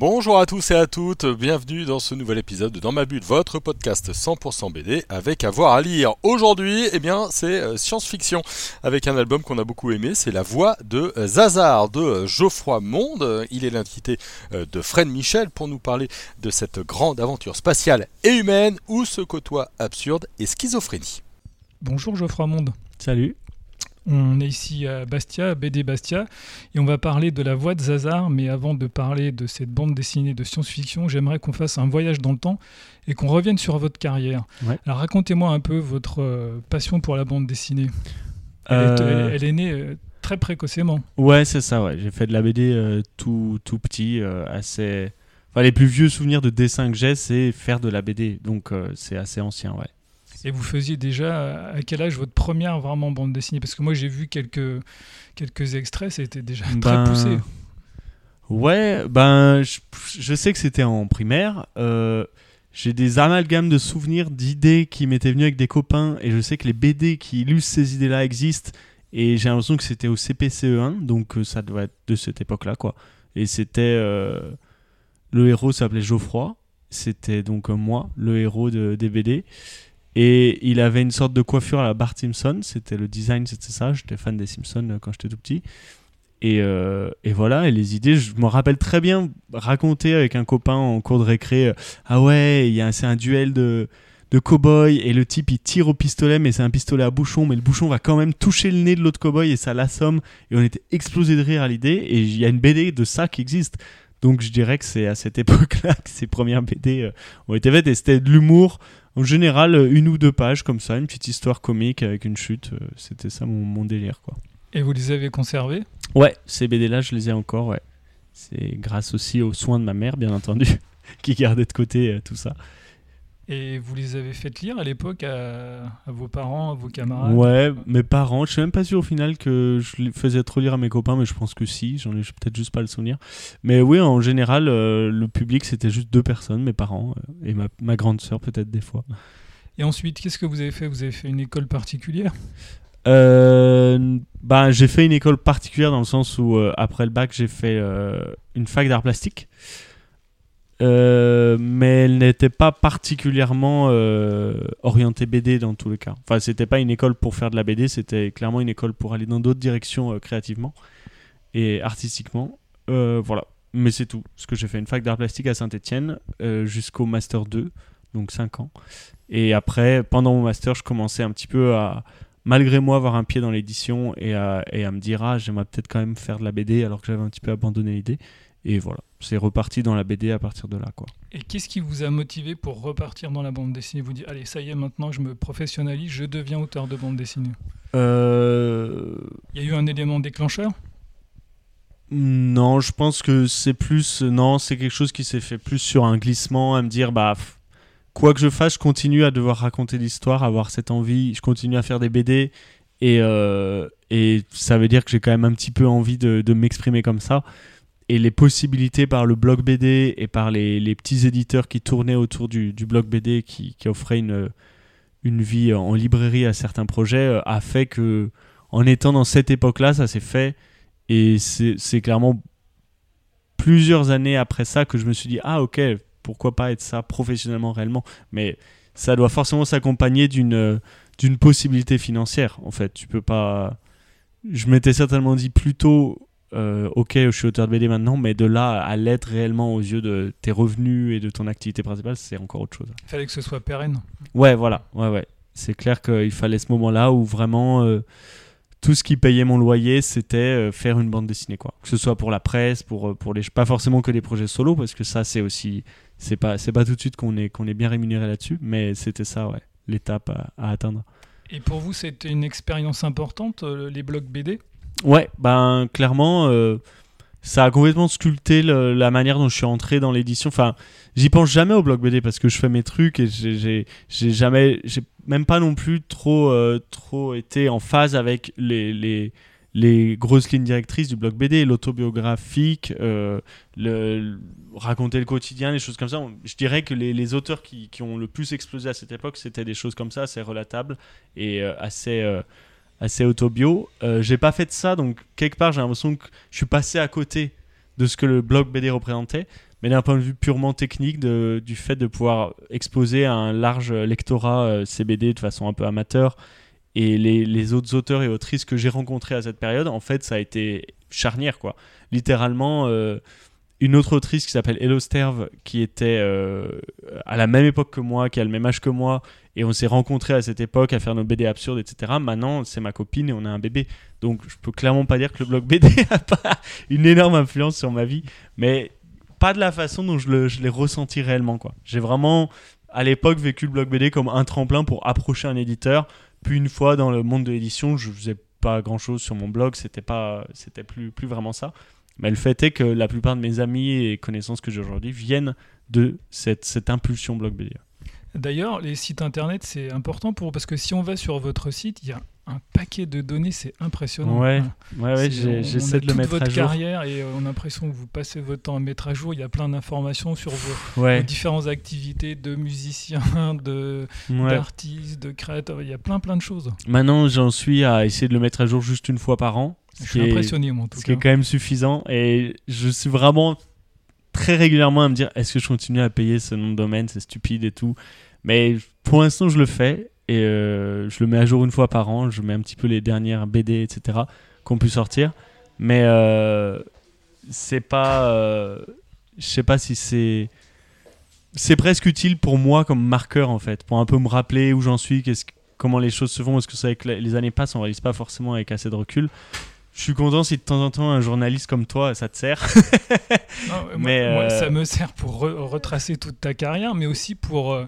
Bonjour à tous et à toutes, bienvenue dans ce nouvel épisode de Dans ma bulle, votre podcast 100% BD avec avoir à lire. Aujourd'hui, eh bien, c'est euh, science-fiction avec un album qu'on a beaucoup aimé, c'est La Voix de Zazar de Geoffroy Monde. Il est l'invité euh, de Fred Michel pour nous parler de cette grande aventure spatiale et humaine où se côtoient absurde et schizophrénie. Bonjour Geoffroy Monde. Salut. On est ici à Bastia, BD Bastia, et on va parler de la voix de Zazar. Mais avant de parler de cette bande dessinée de science-fiction, j'aimerais qu'on fasse un voyage dans le temps et qu'on revienne sur votre carrière. Ouais. Alors racontez-moi un peu votre euh, passion pour la bande dessinée. Elle, est, Euh, elle est née euh, très précocement. Ouais, c'est ça, ouais. J'ai fait de la BD tout, tout petit, assez... Enfin, les plus vieux souvenirs de dessin que j'ai, c'est faire de la BD. Donc, c'est assez ancien, ouais. Et vous faisiez déjà à quel âge votre première vraiment bande dessinée? Parce que moi j'ai vu quelques, quelques extraits, c'était déjà très Ben, poussé. Ouais, ben, je, je sais que c'était en primaire. Euh, j'ai des amalgames de souvenirs, d'idées qui m'étaient venues avec des copains. Et je sais que les BD qui illustrent ces idées-là existent. Et j'ai l'impression que c'était au CPCE1. Donc, euh, ça doit être de cette époque-là, quoi. Et c'était... euh, le héros s'appelait Geoffroy. C'était donc moi, le héros de, des BD. Et il avait une sorte de coiffure à la Bart Simpson. C'était le design, c'était ça. J'étais fan des Simpsons euh, quand j'étais tout petit. Et, euh, et voilà, et les idées, je me rappelle très bien raconter avec un copain en cours de récré. euh, ah ouais, c'est un duel de de cow-boy et le type il tire au pistolet mais c'est un pistolet à bouchon mais le bouchon va quand même toucher le nez de l'autre cow-boy et ça l'assomme et on était explosé de rire à l'idée et il y a une BD de ça qui existe donc je dirais que c'est à cette époque-là que ces premières BD ont été faites et c'était de l'humour en général euh, une ou deux pages comme ça une petite histoire comique avec une chute euh, c'était ça mon, mon délire quoi Et vous les avez conservés? Ouais, ces BD-là, je les ai encore, ouais. C'est grâce aussi aux soins de ma mère, bien entendu, qui gardait de côté euh, tout ça. Et vous les avez fait lire à l'époque à, à vos parents, à vos camarades Ouais, mes parents, je suis même pas sûr au final que je les faisais trop lire à mes copains, mais je pense que si, j'en ai peut-être juste pas le souvenir. Mais oui, en général, euh, le public, c'était juste deux personnes, mes parents euh, et ma, ma grande sœur peut-être des fois. Et ensuite, qu'est-ce que vous avez fait? Vous avez fait une école particulière? Euh, bah, j'ai fait une école particulière dans le sens où euh, après le bac j'ai fait une fac d'art plastique, Euh, mais elle n'était pas particulièrement euh, orientée BD dans tous les cas. Enfin, c'était pas une école pour faire de la BD, c'était clairement une école pour aller dans d'autres directions euh, créativement et artistiquement. Voilà, mais c'est tout. Ce que j'ai fait une fac d'art plastique à Saint-Étienne jusqu'au master 2, donc 5 ans. Et après, pendant mon master, je commençais un petit peu à malgré moi avoir un pied dans l'édition et à, et à me dire ah j'aimerais peut-être quand même faire de la BD alors que j'avais un petit peu abandonné l'idée et voilà. C'est reparti dans la BD à partir de là quoi. Et qu'est-ce qui vous a motivé pour repartir dans la bande dessinée? Vous dites, allez, ça y est, maintenant je me professionnalise, je deviens auteur de bande dessinée. euh... Il y a eu un élément déclencheur? Non je pense que c'est plus non c'est quelque chose qui s'est fait plus sur un glissement à me dire bah quoi que je fasse je continue à devoir raconter l'histoire avoir cette envie je continue à faire des BD et, euh, et ça veut dire que j'ai quand même un petit peu envie de, de m'exprimer comme ça et les possibilités par le blog BD et par les, petits éditeurs qui tournaient autour du, du blog BD qui, qui offraient une, une vie en librairie à certains projets euh, a fait que en étant dans cette époque-là, ça s'est fait. Et c'est clairement plusieurs années après ça que je me suis dit ah ok pourquoi pas être ça professionnellement réellement. Mais ça doit forcément s'accompagner d'une d'une possibilité financière en fait. Tu peux pas je m'étais certainement dit plutôt euh, ok je suis auteur de BD maintenant mais de là à l'être réellement aux yeux de tes revenus et de ton activité principale c'est encore autre chose Il fallait que ce soit pérenne. Ouais, voilà, ouais, ouais. C'est clair qu'il fallait ce moment-là où vraiment euh, tout ce qui payait mon loyer, c'était euh, faire une bande dessinée, quoi. Que ce soit pour la presse, pour, pour les, pas forcément que des projets solo, parce que ça, c'est aussi, c'est pas, c'est pas tout de suite qu'on est, qu'on est bien rémunéré là-dessus, mais c'était ça, ouais, l'étape à, à atteindre. Et pour vous, c'était une expérience importante, les blogs BD Ouais, ben clairement, euh, ça a complètement sculpté la manière dont je suis entré dans l'édition. Enfin, j'y pense jamais au blog BD parce que je fais mes trucs et j'ai- jamais, j'ai même pas non plus trop, euh, trop été en phase avec les, les, les grosses lignes directrices du blog BD, l'autobiographique, euh, le, raconter le quotidien, les choses comme ça. Je dirais que les, auteurs qui, qui ont le plus explosé à cette époque, c'était des choses comme ça, assez relatables et assez, assez autobio. Euh, j'ai pas fait de ça, donc quelque part j'ai l'impression que je suis passé à côté de ce que le blog BD représentait. Mais d'un point de vue purement technique, du fait de pouvoir exposer à un large lectorat euh, CBD de façon un peu amateur, et les, les autres auteurs et autrices que j'ai rencontrés à cette période, en fait, ça a été charnière, quoi. Littéralement, euh, une autre autrice qui s'appelle Hello Sterve, qui était euh, à la même époque que moi, qui a le même âge que moi, et on s'est rencontrés à cette époque à faire nos BD absurdes, etc. Maintenant, c'est ma copine et on a un bébé. Donc, je peux clairement pas dire que le blog BD a pas une énorme influence sur ma vie, mais pas de la façon dont je l'ai ressenti réellement, quoi. J'ai vraiment, à l'époque, vécu le blog BD comme un tremplin pour approcher un éditeur. Puis une fois dans le monde de l'édition, je faisais pas grand chose sur mon blog, c'était pas, c'était plus, plus vraiment ça. Mais le fait est que la plupart de mes amis et connaissances que j'ai aujourd'hui viennent de cette, cette impulsion BD. D'ailleurs, les sites internet, c'est important pour parce que si on va sur votre site, il y a un paquet de données, c'est impressionnant. Ouais. Ouais, j'essaie de le mettre votre à jour. carrière et euh, on a l'impression que vous passez votre temps à mettre à jour. Il y a plein d'informations sur vos, différentes activités de musiciens, de ouais. d'artistes, de créateurs. Il y a plein plein de choses. Maintenant, j'en suis à essayer de le mettre à jour juste une fois par an. Ce Je suis est- impressionné moi en tout ce qui est quand même suffisant. Et je suis vraiment très régulièrement à me dire est-ce que je continue à payer ce nom de domaine C'est stupide et tout. Mais pour l'instant, je le fais et euh, je le mets à jour une fois par an. Je mets un petit peu les dernières BD, etc. qu'on pu sortir. Mais euh, c'est pas. euh, je sais pas si c'est. C'est presque utile pour moi comme marqueur en fait, pour un peu me rappeler où j'en suis, qu'est-ce que- comment les choses se font. Est-ce que c'est avec les années passent, on réalise pas forcément avec assez de recul. Je suis content si de temps en temps un journaliste comme toi, ça te sert. Non, moi- Mais, moi, euh, ça me sert pour re- retracer toute ta carrière, mais aussi pour, euh,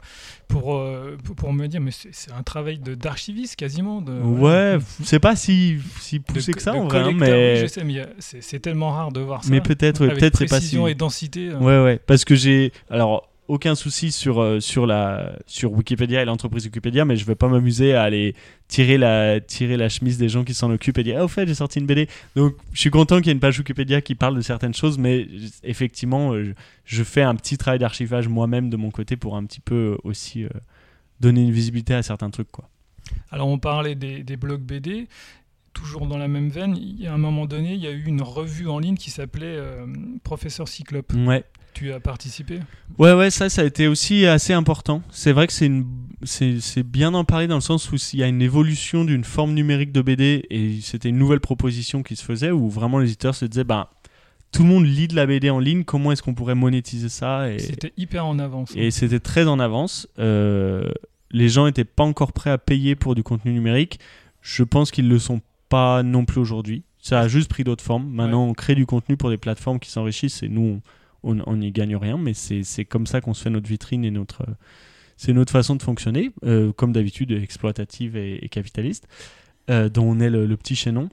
pour, euh, pour, pour me dire, mais c'est un travail d'archiviste quasiment. De, ouais, c'est pas si, si de- poussé que ça en vrai, hein, collecteur. Oui, je mais, mais c'est tellement rare de voir ça. mais peut-être, ouais, peut-être c'est pas si. précision et densité. euh. Ouais, ouais, parce que j'ai. Alors, aucun souci sur, euh, sur, la, sur Wikipédia et l'entreprise Wikipédia, mais je vais pas m'amuser à aller tirer la, tirer la chemise des gens qui s'en occupent et dire Ah, au fait, j'ai sorti une BD. Donc, je suis content qu'il y ait une page Wikipédia qui parle de certaines choses, mais effectivement, euh, je, je fais un petit travail d'archivage moi-même de mon côté pour un petit peu euh, aussi euh, donner une visibilité à certains trucs, quoi. Alors on parlait des, des blogs BD. Toujours dans la même veine, il y a un moment donné, il y a eu une revue en ligne qui s'appelait euh, Professeur Cyclope. Ouais. Tu as participé? Ouais, ouais, ça, ça a été aussi assez important. C'est vrai que c'est une, c'est, c'est bien d'en parler dans le sens où il y a une évolution d'une forme numérique de BD et c'était une nouvelle proposition qui se faisait où vraiment l'éditeur se disait, bah, tout le monde lit de la BD en ligne, comment est-ce qu'on pourrait monétiser ça C'était hyper en avance. et c'était très en avance. Euh, les gens n'étaient pas encore prêts à payer pour du contenu numérique. Je pense qu'ils le sont pas non plus aujourd'hui. Ça a juste pris d'autres formes. Maintenant, on crée du contenu pour des plateformes qui s'enrichissent et nous, on on n'y gagne rien. Mais c'est comme ça qu'on se fait notre vitrine et notre. C'est notre façon de fonctionner, euh, comme d'habitude, exploitative et, capitaliste, euh, dont on est le, petit chaînon.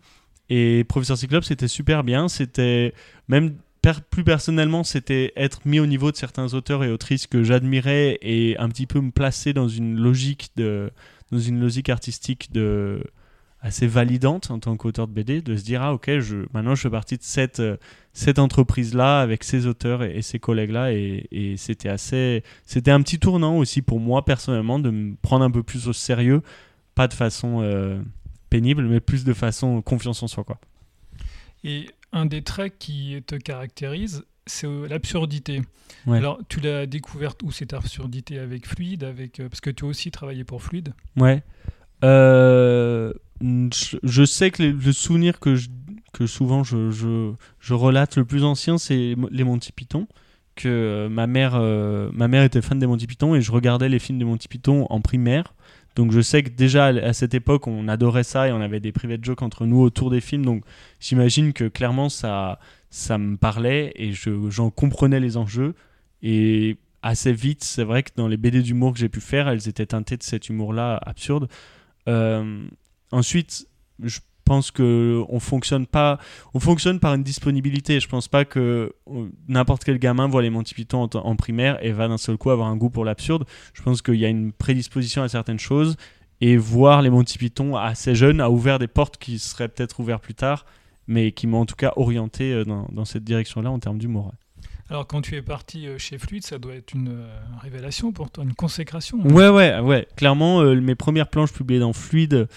Et Professeur Cyclope, c'était super bien. C'était même plus personnellement, c'était être mis au niveau de certains auteurs et autrices que j'admirais et un petit peu me placer dans une logique de, dans une logique artistique de assez validante en tant qu'auteur de BD, de se dire ah ok, je, maintenant je fais partie de cette euh, cette entreprise là avec ses auteurs et, et ses collègues là et, et c'était assez, c'était un petit tournant aussi pour moi personnellement de me prendre un peu plus au sérieux, pas de façon euh, pénible, mais plus de façon confiance en soi quoi. Et un des traits qui te caractérise, c'est euh, l'absurdité. Ouais. Alors, tu l'as découverte où cette absurdité? Avec Fluide, avec, parce que tu as aussi travaillé pour Fluide. Ouais. Euh, je, sais que le souvenir que, souvent je, relate le plus ancien, c'est les Monty Python. Que euh, ma mère, euh, ma mère était fan des Monty Python et je regardais les films des Monty Python en primaire. Donc je sais que déjà à cette époque, on adorait ça et on avait des private jokes entre nous autour des films. Donc j'imagine que clairement ça, me parlait et je- j'en comprenais les enjeux. Et assez vite, c'est vrai que dans les BD d'humour que j'ai pu faire, elles étaient teintées de cet humour-là absurde. Euh, ensuite, je pense que on fonctionne pas, on fonctionne par une disponibilité. Je pense pas que euh, n'importe quel gamin voit les Monty Python en, en primaire et va d'un seul coup avoir un goût pour l'absurde. Je pense qu'il y a une prédisposition à certaines choses Et voir les Monty Python assez jeunes a ouvert des portes qui seraient peut-être ouvertes plus tard, mais qui m'ont en tout cas orienté euh, dans, dans cette direction-là en termes d'humour. Alors, quand tu es parti euh, chez Fluide, ça doit être une euh, révélation pour toi, une consécration. Ouais, ouais, ouais. Clairement, euh, mes premières planches publiées dans Fluide,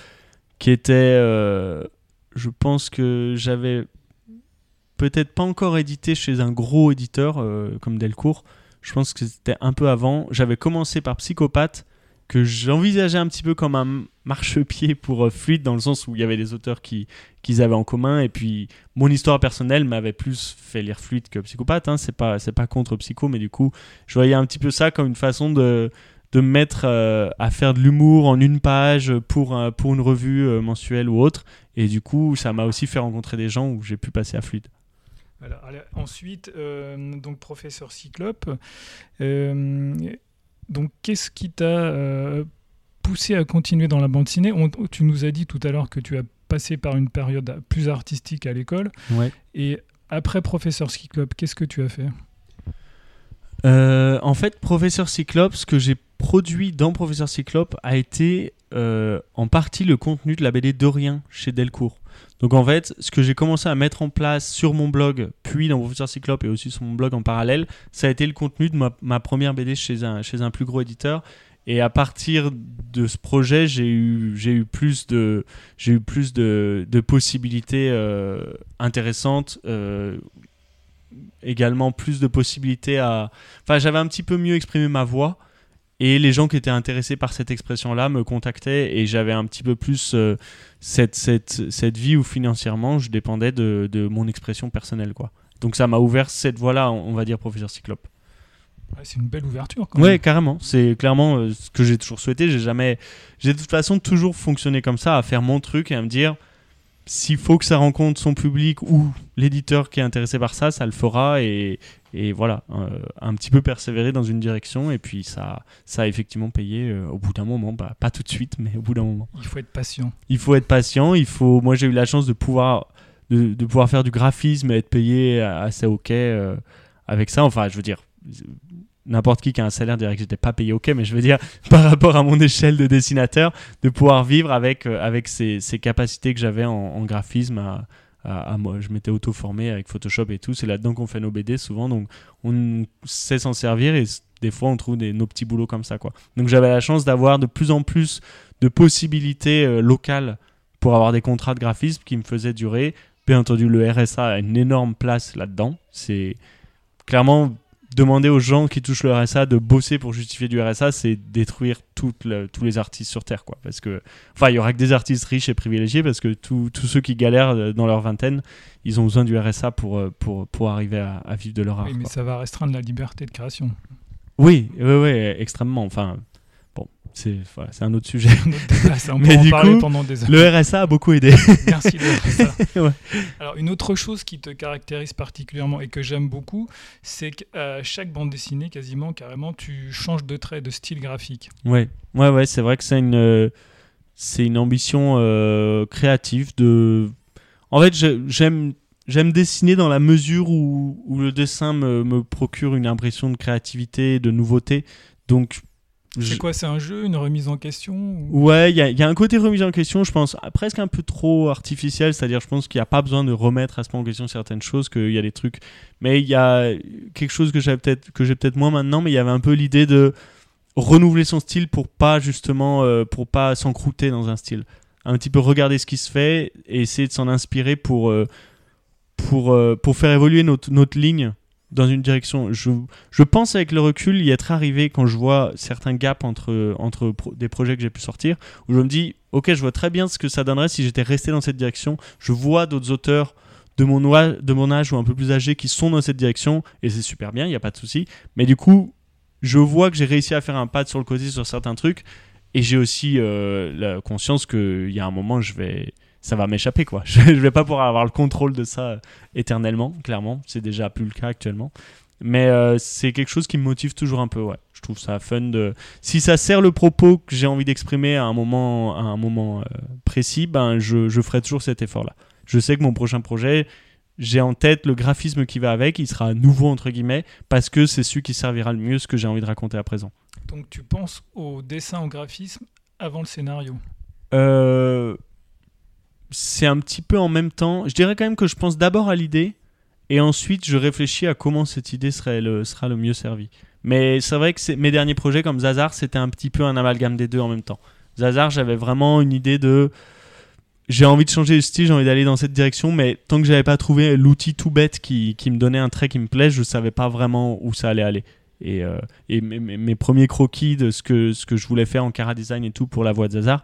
qui étaient. euh, je pense que j'avais peut-être pas encore édité chez un gros éditeur euh, comme Delcourt. Je pense que c'était un peu avant. J'avais commencé par Psychopathe, que j'envisageais un petit peu comme un marchepied pour euh, Fluide, dans le sens où il y avait des auteurs qui qu'ils avaient en commun. Et puis, mon histoire personnelle m'avait plus fait lire Fluide que Psychopathe. Hein. C'est pas, c'est pas contre Psycho, mais du coup, je voyais un petit peu ça comme une façon de de me mettre euh, à faire de l'humour en une page pour, un- pour une revue euh, mensuelle ou autre. Et du coup, ça m'a aussi fait rencontrer des gens où j'ai pu passer à Fluide. Voilà. Alors, ensuite, euh, donc professeur Cyclope. euh, donc, qu'est-ce qui t'a euh, poussé à continuer dans la bande ciné? On- Tu nous as dit tout à l'heure que tu as passé par une période plus artistique à l'école. Ouais. Et après professeur Cyclope, qu'est-ce que tu as fait? Euh, en fait, Professeur Cyclope, ce que j'ai produit dans Professeur Cyclope a été euh, en partie le contenu de la BD de rien chez Delcourt. Donc en fait, ce que j'ai commencé à mettre en place sur mon blog, puis dans Professeur Cyclope et aussi sur mon blog en parallèle, ça a été le contenu de ma, première BD chez un, plus gros éditeur. Et à partir de ce projet, j'ai eu, plus de, possibilités euh, intéressantes, également plus de possibilités à, Enfin, j'avais un petit peu mieux exprimé ma voix. Et les gens qui étaient intéressés par cette expression-là me contactaient et j'avais un petit peu plus euh, cette, cette, cette vie où financièrement je dépendais de, de mon expression personnelle. Quoi. Donc ça m'a ouvert cette voie-là, on on va dire, professeur Cyclope. Ouais, C'est une belle ouverture quand Ouais, même. carrément. C'est clairement euh, ce que j'ai toujours souhaité. J'ai jamais, j'ai de toute façon toujours fonctionné comme ça, à faire mon truc et à me dire s'il faut que ça rencontre son public ou l'éditeur qui est intéressé par ça, ça le fera et, et voilà, euh, un petit peu persévérer dans une direction et puis ça, ça a effectivement payé euh, au bout d'un moment, bah, pas tout de suite, mais au bout d'un moment. Il faut être patient. Il faut être patient. Il faut. Moi, j'ai eu la chance de pouvoir de, de pouvoir faire du graphisme et être payé assez ok euh, avec ça. Enfin, je veux dire, n'importe qui qui a un salaire dirait que j'étais pas payé ok, mais je veux dire par rapport à mon échelle de dessinateur, de pouvoir vivre avec euh, avec ces, ces capacités que j'avais en, graphisme. À, moi, je m'étais auto-formé avec Photoshop et tout. C'est là-dedans qu'on fait nos BD souvent, donc on sait s'en servir et des fois on trouve nos petits boulots comme ça quoi. Donc j'avais la chance d'avoir de plus en plus de possibilités euh, locales pour avoir des contrats de graphisme qui me faisaient durer. Bien entendu, le RSA a une énorme place là-dedans. C'est clairement demander aux gens qui touchent le RSA de bosser pour justifier du RSA, c'est détruire le- tous les artistes sur Terre. Quoi. Parce que, enfin, il y aura que des artistes riches et privilégiés parce que tous ceux qui galèrent euh, dans leur vingtaine, ils ont besoin du RSA pour, euh, pour, pour arriver à, à vivre de leur art. Oui, mais quoi. ça va restreindre la liberté de création. Oui, oui, oui, extrêmement. Enfin, c'est voilà, un autre sujet. Un autre débat, ça, on Mais peut en du parler coup, pendant des heures. Le RSA a beaucoup aidé. Merci de ça. Ouais. Alors, une autre chose qui te caractérise particulièrement et que j'aime beaucoup, c'est qu'à chaque bande dessinée, quasiment, carrément, tu changes de trait, de style graphique. Ouais, ouais, ouais, c'est vrai que c'est une, euh, c'est une ambition euh, créative de. En fait, j'aime, j'aime dessiner dans la mesure où, où le dessin me, me procure une impression de créativité, de nouveauté. Donc, C'est quoi C'est un jeu, une remise en question ou- Ouais, il y, a- il y a un côté remise en question, je pense, ah, presque un peu trop artificiel, c'est-à-dire je pense qu'il n'y a pas besoin de remettre à ce moment en question certaines choses, qu'il y a des trucs. Mais il y a quelque chose que peut-être j'ai peut-être moins maintenant, mais il y avait un peu l'idée de renouveler son style pour pas justement euh, pour pas s'encrouter dans un style. Un petit peu regarder ce qui se fait et essayer de s'en inspirer pour euh, pour euh, pour faire évoluer notre notre ligne dans une direction. Je, je pense avec le recul y être arrivé quand je vois certains gaps entre, entre des projets que j'ai pu sortir, où je me dis, ok, je vois très bien ce que ça donnerait si j'étais resté dans cette direction. Je vois d'autres auteurs de mon, de mon âge ou un peu plus âgés qui sont dans cette direction, et c'est super bien, il n'y a pas de souci. Mais du coup, je vois que j'ai réussi à faire un pas sur le côté sur certains trucs, et j'ai aussi euh, la conscience qu'il y a un moment, je vais... Ça va m'échapper quoi. Je, je vais pas pouvoir avoir le contrôle de ça euh, éternellement, clairement. C'est déjà plus le cas actuellement. Mais euh, c'est quelque chose qui me motive toujours un peu, ouais. Je trouve ça fun de. Si ça sert le propos que j'ai envie d'exprimer à un moment, à un moment euh, précis, ben je, je ferai toujours cet effort-là. Je sais que mon prochain projet, j'ai en tête le graphisme qui va avec, il sera nouveau entre guillemets, parce que c'est celui qui servira le mieux ce que j'ai envie de raconter à présent. Donc, tu penses au dessin, au graphisme avant le scénario? Euh, c'est un petit peu en même temps. Je dirais quand même que je pense d'abord à l'idée et ensuite je réfléchis à comment cette idée serait le, sera le mieux servie. Mais c'est vrai que mes derniers projets comme Zazar, c'était un petit peu un amalgame des deux en même temps. Zazar, j'avais vraiment une idée de. J'ai envie de changer de style, j'ai envie d'aller dans cette direction, mais tant que j'avais pas trouvé l'outil tout bête qui, qui me donnait un trait qui me plaît, je savais pas vraiment où ça allait aller. Et, euh, et mes, mes- premiers croquis de ce que, ce que je voulais faire en Cara Design et tout pour la voix de Zazar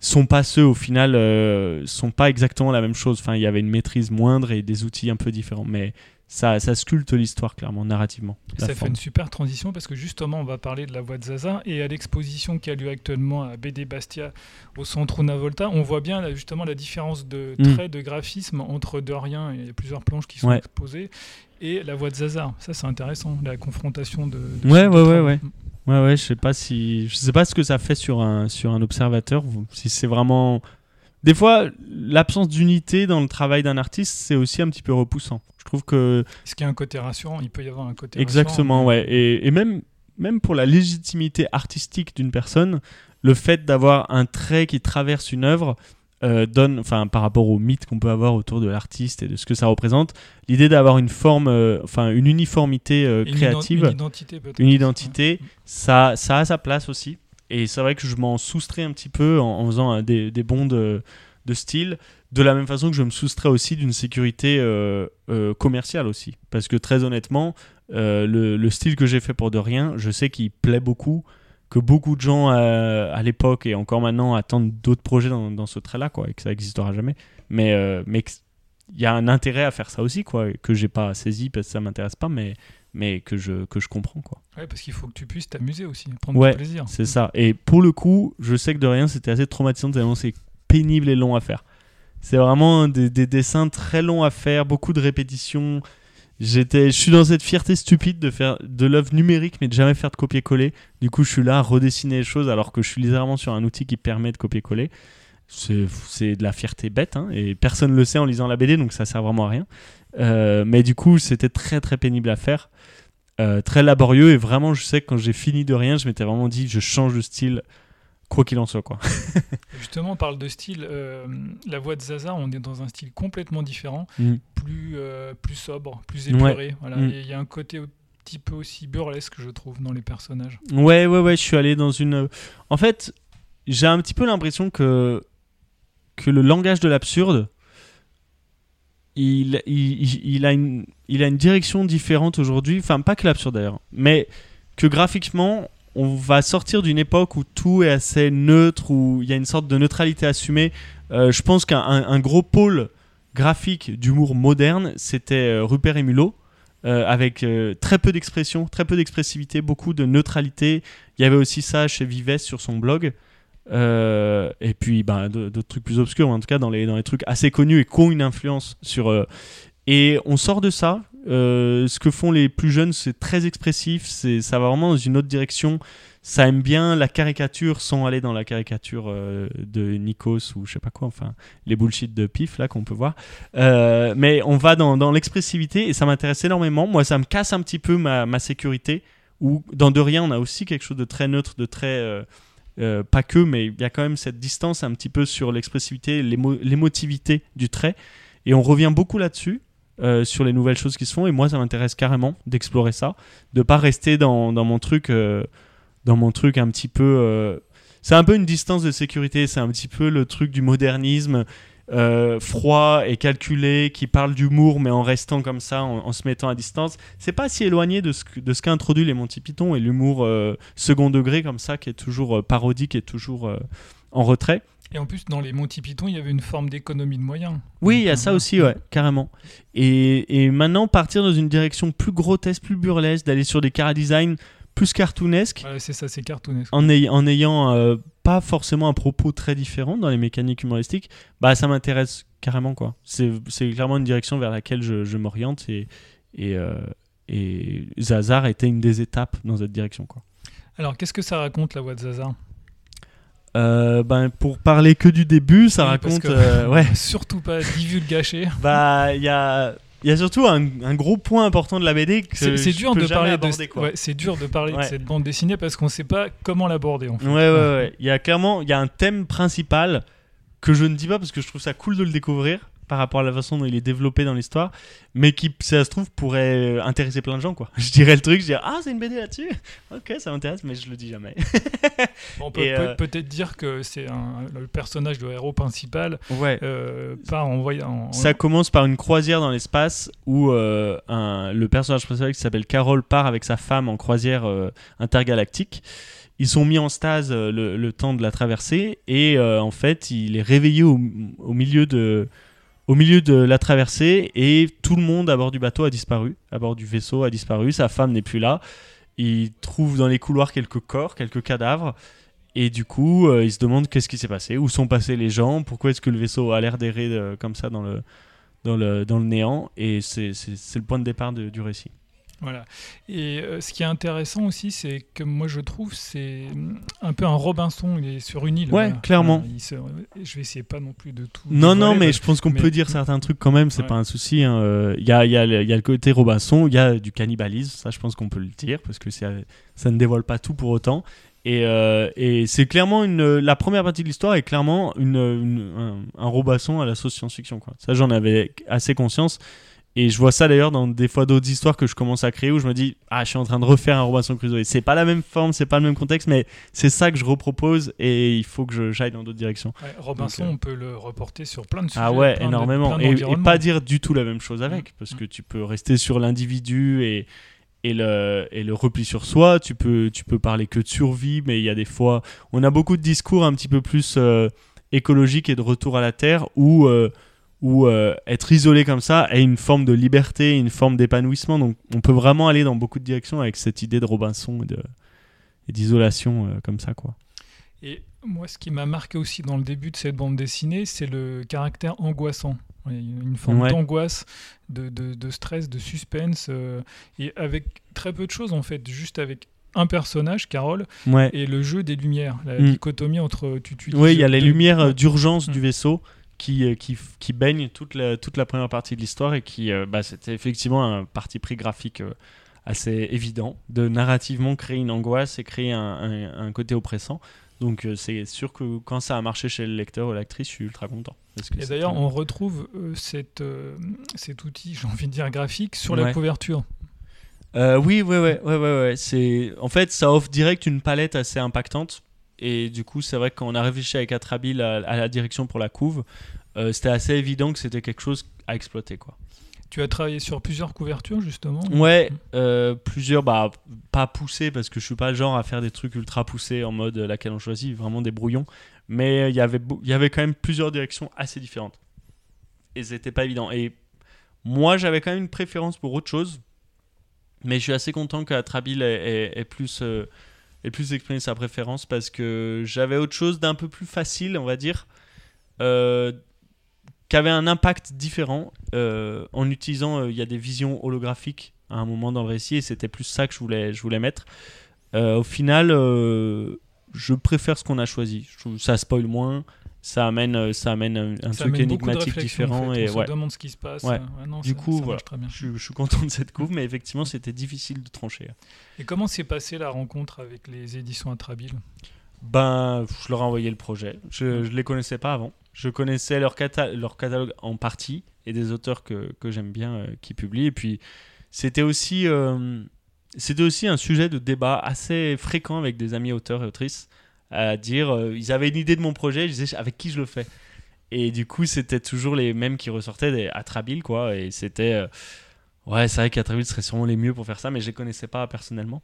sont pas ceux au final, euh, sont pas exactement la même chose. Enfin, il y avait une maîtrise moindre et des outils un peu différents, mais ça, ça sculpte l'histoire clairement, narrativement. Ça fait une super transition parce que justement, on va parler de la voix de Zaza et à l'exposition qui a lieu actuellement à BD Bastia au Centre Una Volta, on voit bien là, justement la différence de Mm. trait, de graphisme entre De Rien, et il y a plusieurs planches qui sont Ouais. exposées, et la voix de Zaza. Ça, c'est intéressant, la confrontation de. de Ouais, ouais, ouais. Ouais. Ouais, je sais pas si, je sais pas ce que ça fait sur un sur un observateur. Si c'est vraiment, des fois, l'absence d'unité dans le travail d'un artiste, c'est aussi un petit peu repoussant. Je trouve que Est-ce qu'il y a un côté rassurant? Il peut y avoir un côté Exactement, rassurant, ouais. Et, et même, même pour la légitimité artistique d'une personne, le fait d'avoir un trait qui traverse une œuvre euh, donne, enfin, par rapport au mythe qu'on peut avoir autour de l'artiste et de ce que ça représente, l'idée d'avoir une forme, euh, enfin, une uniformité euh, Et une ident- créative, Une identité, une identité, ça, ça a sa place aussi. Et c'est vrai que je m'en soustrais un petit peu en, en faisant des, des bons de, de style, de la même façon que je me soustrais aussi d'une sécurité commerciale aussi. Parce que très honnêtement, le, le style que j'ai fait pour de rien, je sais qu'il plaît beaucoup, que beaucoup de gens euh, à l'époque et encore maintenant attendent d'autres projets dans, dans ce trait-là, quoi, et que ça n'existera jamais. Mais, euh, mais il y a un intérêt à faire ça aussi, quoi, que j'ai pas saisi parce que ça m'intéresse pas, mais, mais que, je, que je comprends, quoi. Ouais, parce qu'il faut que tu puisses t'amuser aussi, prendre Ouais, du plaisir. C'est ça. Et pour le coup, je sais que de rien, c'était assez traumatisant c'est pénible et long à faire. C'est vraiment des, des dessins très longs à faire, beaucoup de répétitions. J'étais, je suis dans cette fierté stupide de faire de l'œuvre numérique, mais de jamais faire de copier-coller. Du coup, je suis là à redessiner les choses alors que je suis littéralement sur un outil qui permet de copier-coller. C'est, de la fierté bête, hein, et personne ne le sait en lisant la BD, donc ça sert vraiment à rien. Euh, mais du coup, c'était très très pénible à faire, euh, très laborieux, et vraiment, je sais que quand j'ai fini de rien, je m'étais vraiment dit, je change de style, quoi qu'il en soit, quoi. Justement, on parle de style. euh, la voix de Zaza, on est dans un style complètement différent, Mm. plus, euh, plus sobre, plus épuré. Voilà. Mm. Il y a un côté un petit peu aussi burlesque, je trouve, dans les personnages. Ouais, ouais, ouais, je suis allé dans une. En fait, j'ai un petit peu l'impression que que le langage de l'absurde, il- il a une, il a une direction différente aujourd'hui. Enfin, pas que l'absurde d'ailleurs, mais que graphiquement, on va sortir d'une époque où tout est assez neutre, où il y a une sorte de neutralité assumée. Euh, je pense qu'un un- un gros pôle graphique d'humour moderne, c'était euh, Rupert et Mulot. euh, avec très peu d'expression, très peu d'expressivité, beaucoup de neutralité. Il y avait aussi ça chez Vives sur son blog. Et puis ben, d'autres trucs plus obscurs, en tout cas dans les, dans les trucs assez connus et qui ont une influence sur. et on sort de ça. Euh, ce que font les plus jeunes, c'est très expressif, c'est, ça va vraiment dans une autre direction. Ça aime bien la caricature sans aller dans la caricature euh, de Nikos ou je sais pas quoi, enfin les bullshit de pif là qu'on peut voir. Euh, mais on va dans, l'expressivité et ça m'intéresse énormément. Moi, ça me casse un petit peu ma, ma sécurité. Ou dans De Rien, on a aussi quelque chose de très neutre, de très. pas que, mais il y a quand même cette distance un petit peu sur l'expressivité, l'émo- l'émotivité du trait. Et on revient beaucoup là-dessus, euh, sur les nouvelles choses qui se font. Et moi, ça m'intéresse carrément d'explorer ça, de pas rester dans, dans mon truc, euh, dans mon truc un petit peu. euh, c'est un peu une distance de sécurité. C'est un petit peu le truc du modernisme froid et calculé, qui parle d'humour, mais en restant comme ça, en, en se mettant à distance. C'est pas si éloigné de ce, de ce qu'a introduit les Monty Python et l'humour second degré comme ça, qui est toujours parodique et toujours en retrait. Et en plus, dans les Monty Python, il y avait une forme d'économie de moyens. Oui, il y a ça aussi, ouais, carrément. Et, et maintenant, partir dans une direction plus grotesque, plus burlesque, d'aller sur des cara design plus cartoonesques, Ouais, c'est ça, c'est cartoonesque. en, ay- en ayant euh, pas forcément un propos très différent dans les mécaniques humoristiques, bah ça m'intéresse carrément, quoi. C'est clairement une direction vers laquelle je, je m'oriente et, et, euh, et Zazar était une des étapes dans cette direction, quoi. Alors, qu'est-ce que ça raconte, la voix de Zaza Euh, ben, pour parler que du début, ça Oui, raconte. euh, ouais. Surtout pas divulgacher. Bah, il y a. il y a surtout un, un gros point important de la BD que C'est dur de parler aborder, de ouais, c'est dur de parler Ouais. de cette bande dessinée parce qu'on sait pas comment l'aborder en fait. Ouais, ouais, ouais. Il y a clairement, il y a un thème principal que je ne dis pas parce que je trouve ça cool de le découvrir par rapport à la façon dont il est développé dans l'histoire, mais qui, si ça se trouve, pourrait intéresser plein de gens, quoi. Je dirais le truc, je dirais, ah, c'est une BD là-dessus. Ok, ça m'intéresse, mais je le dis jamais. On peut euh, peut-être dire que c'est le personnage, le héros principal, Ouais. euh, part en. Ça commence par une croisière dans l'espace où euh, un- le personnage principal qui s'appelle Carol part avec sa femme en croisière euh, intergalactique. Ils sont mis en stase euh, le, le temps de la traversée et euh, en fait il est réveillé au, au milieu de au milieu de la traversée et tout le monde à bord du bateau a disparu, à bord du vaisseau a disparu, sa femme n'est plus là. Il trouve dans les couloirs quelques corps, quelques cadavres et du coup euh, il se demande qu'est-ce qui s'est passé, où sont passés les gens, pourquoi est-ce que le vaisseau a l'air d'errer euh, comme ça dans le dans le, dans le néant et c'est le point de départ de- du récit. Voilà. Et euh, ce qui est intéressant aussi, c'est que moi je trouve c'est hum, un peu un Robinson. Il est sur une île. Ouais, clairement. Voilà, il se- Je vais essayer pas non plus de tout. Non, non, mais je pense qu'on mais- peut dire certains trucs quand même, c'est Ouais. pas un souci. hein. Euh, Il y, a, y, a, y a le côté Robinson, il y a du cannibalisme, ça je pense qu'on peut le dire, parce que ça ne dévoile pas tout pour autant. Et, euh, et c'est clairement une. La première partie de l'histoire est clairement une, une- un, un Robinson à la sauce science-fiction. quoi. Ça, j'en avais assez conscience. Et je vois ça d'ailleurs dans des fois d'autres histoires que je commence à créer où je me dis ah je suis en train de refaire un Robinson Crusoe. C'est pas la même forme, c'est pas le même contexte, mais c'est ça que je repropose et il faut que j'aille dans d'autres directions. Ouais, Robinson, Donc, euh, on peut le reporter sur plein de sujets. Ah ouais, de- énormément. Et- pas dire du tout la même chose avec, Mm. parce que tu peux rester sur l'individu et, et, le, et le repli sur soi. Tu peux, tu peux parler que de survie, mais il y a des fois. On a beaucoup de discours un petit peu plus euh, écologiques et de retour à la Terre où, euh, où euh, être isolé comme ça a une forme de liberté, une forme d'épanouissement. Donc on peut vraiment aller dans beaucoup de directions avec cette idée de Robinson et d'isolation euh, comme ça, quoi. Et moi, ce qui m'a marqué aussi dans le début de cette bande dessinée, c'est le caractère angoissant. Une forme Ouais. d'angoisse, de, de- de stress, de suspense, euh, et avec très peu de choses en fait, juste avec un personnage, Carole, Ouais. et le jeu des lumières, la Mm. dichotomie entre tu utilises Oui, il y a les lumières d'urgence Mm. du vaisseau qui, euh, qui, baignent toute la, toute la première partie de l'histoire et qui, euh, bah, c'était effectivement un parti pris graphique euh, assez évident de narrativement créer une angoisse et créer un, un- un côté oppressant. Donc euh, c'est sûr que quand ça a marché chez le lecteur ou l'actrice, je suis ultra content. Parce que Et d'ailleurs, un- on retrouve euh, cette, euh, cet outil, j'ai envie de dire graphique, sur Ouais. la couverture. Oui, ouais, ouais, ouais, ouais, ouais. C'est en fait, ça offre direct une palette assez impactante. Et du coup, c'est vrai que quand on a réfléchi avec Atrabil à, à la direction pour la couve, euh, c'était assez évident que c'était quelque chose à exploiter, quoi. Tu as travaillé sur plusieurs couvertures, justement Ouais, euh, plusieurs, bah, pas poussés parce que je suis pas le genre à faire des trucs ultra poussés en mode euh, laquelle on choisit, vraiment des brouillons. Mais il y avait, il y avait quand même plusieurs directions assez différentes. Et c'était pas évident. Et moi, j'avais quand même une préférence pour autre chose. Mais je suis assez content qu'Atrabil ait, ait- ait plus, euh, ait plus exprimé sa préférence parce que j'avais autre chose d'un peu plus facile, on va dire. Euh, qui avait un impact différent euh, en utilisant euh, il y a des visions holographiques à un moment dans le récit et c'était plus ça que je voulais je voulais mettre Euh, au final je préfère ce qu'on a choisi je ça spoil moins ça amène euh, ça amène un, un Ça truc amène énigmatique différent en fait. et on ouais se demande ce qui se passe. Ouais. Euh, non, Du ça- coup, ça voilà. marche très bien. je, suis- je suis content de cette couve mais effectivement c'était difficile de trancher Et comment s'est passée la rencontre avec les éditions Atrabile Ben, je leur ai envoyé le projet. Je ne les connaissais pas avant. Je connaissais leur, cata- leur catalogue en partie et des auteurs que, que j'aime bien euh, qui publient. Et puis, c'était aussi, euh, c'était aussi un sujet de débat assez fréquent avec des amis auteurs et autrices. À dire, euh, ils avaient une idée de mon projet, ils disaient avec qui je le fais. Et du coup, c'était toujours les mêmes qui ressortaient, des Atrabile, quoi. Et c'était. euh, ouais, c'est vrai qu'Atrabile serait sûrement les mieux pour faire ça, mais je les connaissais pas personnellement.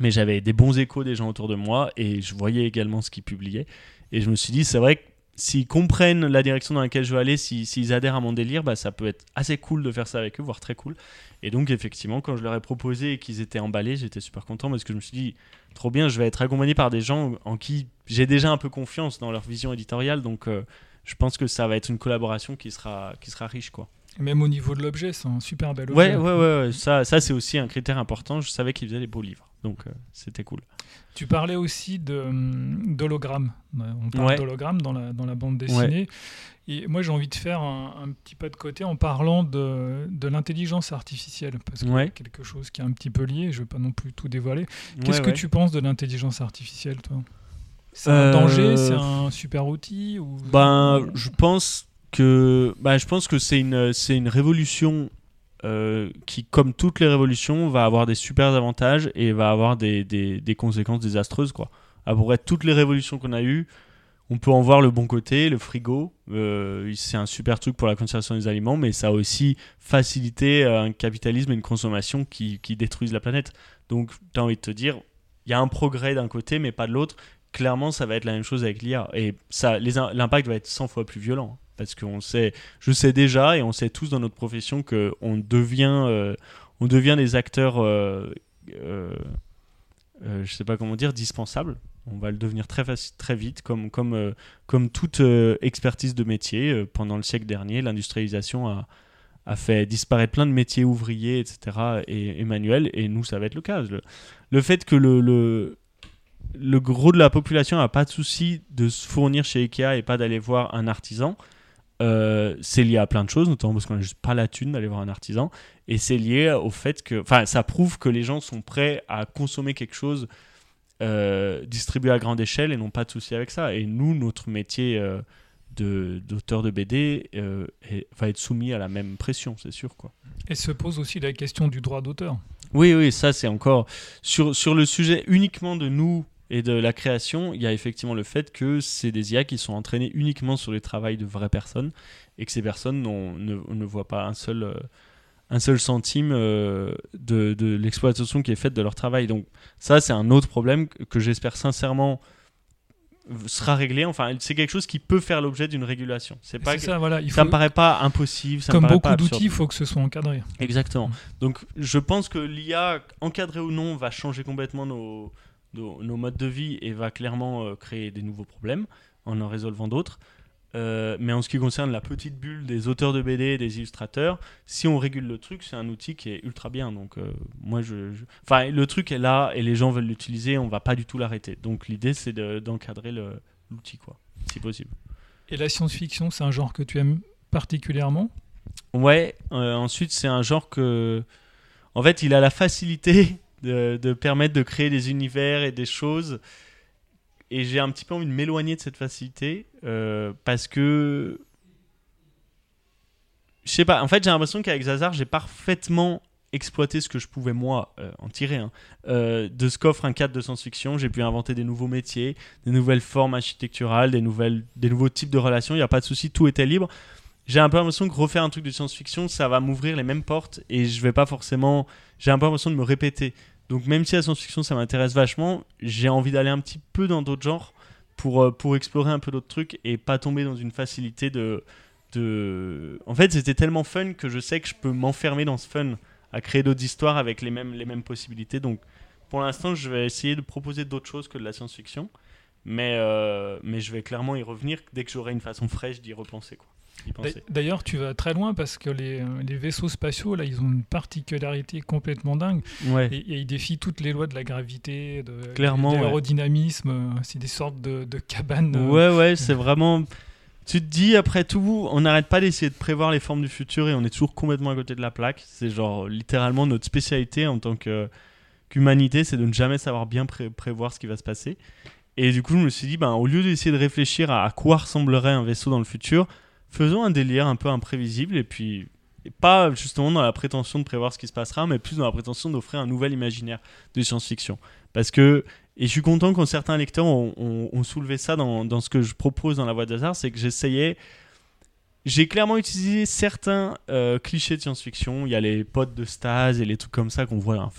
Mais j'avais des bons échos des gens autour de moi et je voyais également ce qu'ils publiaient. Et je me suis dit, c'est vrai que s'ils comprennent la direction dans laquelle je veux aller, si- s'ils adhèrent à mon délire, bah, ça peut être assez cool de faire ça avec eux, voire très cool. Et donc, effectivement, quand je leur ai proposé et qu'ils étaient emballés, j'étais super content parce que je me suis dit, trop bien, je vais être accompagné par des gens en qui j'ai déjà un peu confiance dans leur vision éditoriale. Donc, euh, je pense que ça va être une collaboration qui sera, qui sera riche. quoi. Même au niveau de l'objet, c'est un super bel objet. ouais, ouais, ouais. Ça, ça c'est aussi un critère important. Je savais qu'il faisait des beaux livres. Donc, euh, c'était cool. Tu parlais aussi hum, d'hologramme. Ouais, On parle Ouais. d'hologramme dans la, dans la bande dessinée. Et moi, j'ai envie de faire un, un petit pas de côté en parlant de, de l'intelligence artificielle. Parce que c'est quelque chose qui est un petit peu lié. Je ne vais pas non plus tout dévoiler. Qu'est-ce que tu penses de l'intelligence artificielle, toi? C'est un Euh, danger? C'est un super outil ou... Ben, je pense que, ben, je pense que c'est une, c'est une révolution euh, qui, comme toutes les révolutions, va avoir des super avantages et va avoir des, des, des conséquences désastreuses, quoi. Être toutes les révolutions qu'on a eues, on peut en voir le bon côté, le frigo, euh, c'est un super truc pour la conservation des aliments, mais ça a aussi facilité euh, un capitalisme et une consommation qui, qui détruisent la planète. Donc, tu as envie de te dire, il y a un progrès d'un côté, mais pas de l'autre. Clairement, ça va être la même chose avec l'IA. Et ça, l'impact va être 100 fois plus violent. Parce qu'on sait, je sais déjà, et on sait tous dans notre profession qu'on devient, euh, on devient des acteurs, euh, euh, euh, je sais pas comment dire, dispensables. On va le devenir très, vite, comme, euh, toute expertise de métier. Pendant le siècle dernier, l'industrialisation a, fait disparaître plein de métiers ouvriers, etc., et, et manuels, et nous, ça va être le cas. Le, fait que le, le, le gros de la population n'a pas de souci de se fournir chez Ikea et pas d'aller voir un artisan, euh, c'est lié à plein de choses, notamment parce qu'on n'a juste pas la thune d'aller voir un artisan, et c'est lié au fait que, enfin, ça prouve que les gens sont prêts à consommer quelque chose euh, distribué à grande échelle et n'ont pas de souci avec ça. Et nous, notre métier euh, de d'auteur de BD est- va être soumis à la même pression, c'est sûr, quoi. Et se pose aussi la question du droit d'auteur. Oui, oui, ça c'est encore sur, sur le sujet uniquement de nous et de la création. Il y a effectivement le fait que c'est des IA qui sont entraînées uniquement sur le travail de vraies personnes et que ces personnes ne, ne voient pas un seul, euh, un seul centime euh, de, de l'exploitation qui est faite de leur travail. Donc ça c'est un autre problème que, que j'espère sincèrement sera réglé. Enfin, c'est quelque chose qui peut faire l'objet d'une régulation. C'est pas que- ça, voilà. Il ça me paraît pas impossible. Ça comme beaucoup d'outils, il faut que ce soit encadré. Exactement. Donc je pense que l'IA, encadrée ou non, va changer complètement nos, nos, nos modes de vie et va clairement euh, créer des nouveaux problèmes en en résolvant d'autres. Euh, mais en ce qui concerne la petite bulle des auteurs de BD des illustrateurs, si on régule le truc, c'est un outil qui est ultra bien. Donc euh, moi, je, je- enfin, le truc est là et les gens veulent l'utiliser, on va pas du tout l'arrêter. Donc l'idée, c'est de- d'encadrer l'outil, quoi, si possible. Et la science-fiction, c'est un genre que tu aimes particulièrement? Ouais, euh, ensuite c'est un genre que. En fait, il a la facilité de, permettre de créer des univers et des choses. Et j'ai un petit peu envie de m'éloigner de cette facilité euh, parce que. Je sais pas, en fait, j'ai l'impression qu'avec Zazar, j'ai parfaitement exploité ce que je pouvais moi euh, en tirer hein. Euh, de ce qu'offre un cadre de science-fiction. J'ai pu inventer des nouveaux métiers, des nouvelles formes architecturales, des, nouvelles, des nouveaux types de relations. Il n'y a pas de souci, tout était libre j'ai un peu l'impression que refaire un truc de science-fiction, ça va m'ouvrir les mêmes portes et je vais pas forcément. J'ai un peu l'impression de me répéter. Donc même si la science-fiction ça m'intéresse vachement, j'ai envie d'aller un petit peu dans d'autres genres pour, euh, explorer un peu d'autres trucs et pas tomber dans une facilité de. En fait, c'était tellement fun que je sais que je peux m'enfermer dans ce fun à créer d'autres histoires avec les mêmes, les mêmes possibilités. Donc pour l'instant, je vais essayer de proposer d'autres choses que de la science-fiction. Mais, euh, mais je vais clairement y revenir dès que j'aurai une façon fraîche d'y repenser. Quoi. D'ailleurs, tu vas très loin parce que les, euh, les vaisseaux spatiaux, là, ils ont une particularité complètement dingue. Ouais. Et, et ils défient toutes les lois de la gravité, de, Clairement, de ouais. l'aérodynamisme. euh, C'est des sortes de, de cabanes. euh, Ouais, ouais, c'est vraiment. Tu te dis, après tout, on n'arrête pas d'essayer de prévoir les formes du futur et on est toujours complètement à côté de la plaque. C'est genre littéralement notre spécialité en tant qu'humanité, c'est de ne jamais savoir bien pré- prévoir ce qui va se passer. Et du coup, je me suis dit, ben, au lieu d'essayer de réfléchir à, à quoi ressemblerait un vaisseau dans le futur, faisons un délire un peu imprévisible et puis. pas justement dans la prétention de prévoir ce qui se passera, mais plus dans la prétention d'offrir un nouvel imaginaire de science-fiction. Parce que et je suis content quand certains lecteurs ont, soulevé ça dans, dans ce que je propose dans La Voix d'Hasard, c'est que j'essayais. J'ai clairement utilisé certains euh, clichés de science-fiction. Il y a les potes de Stase et les trucs comme ça qu'on voit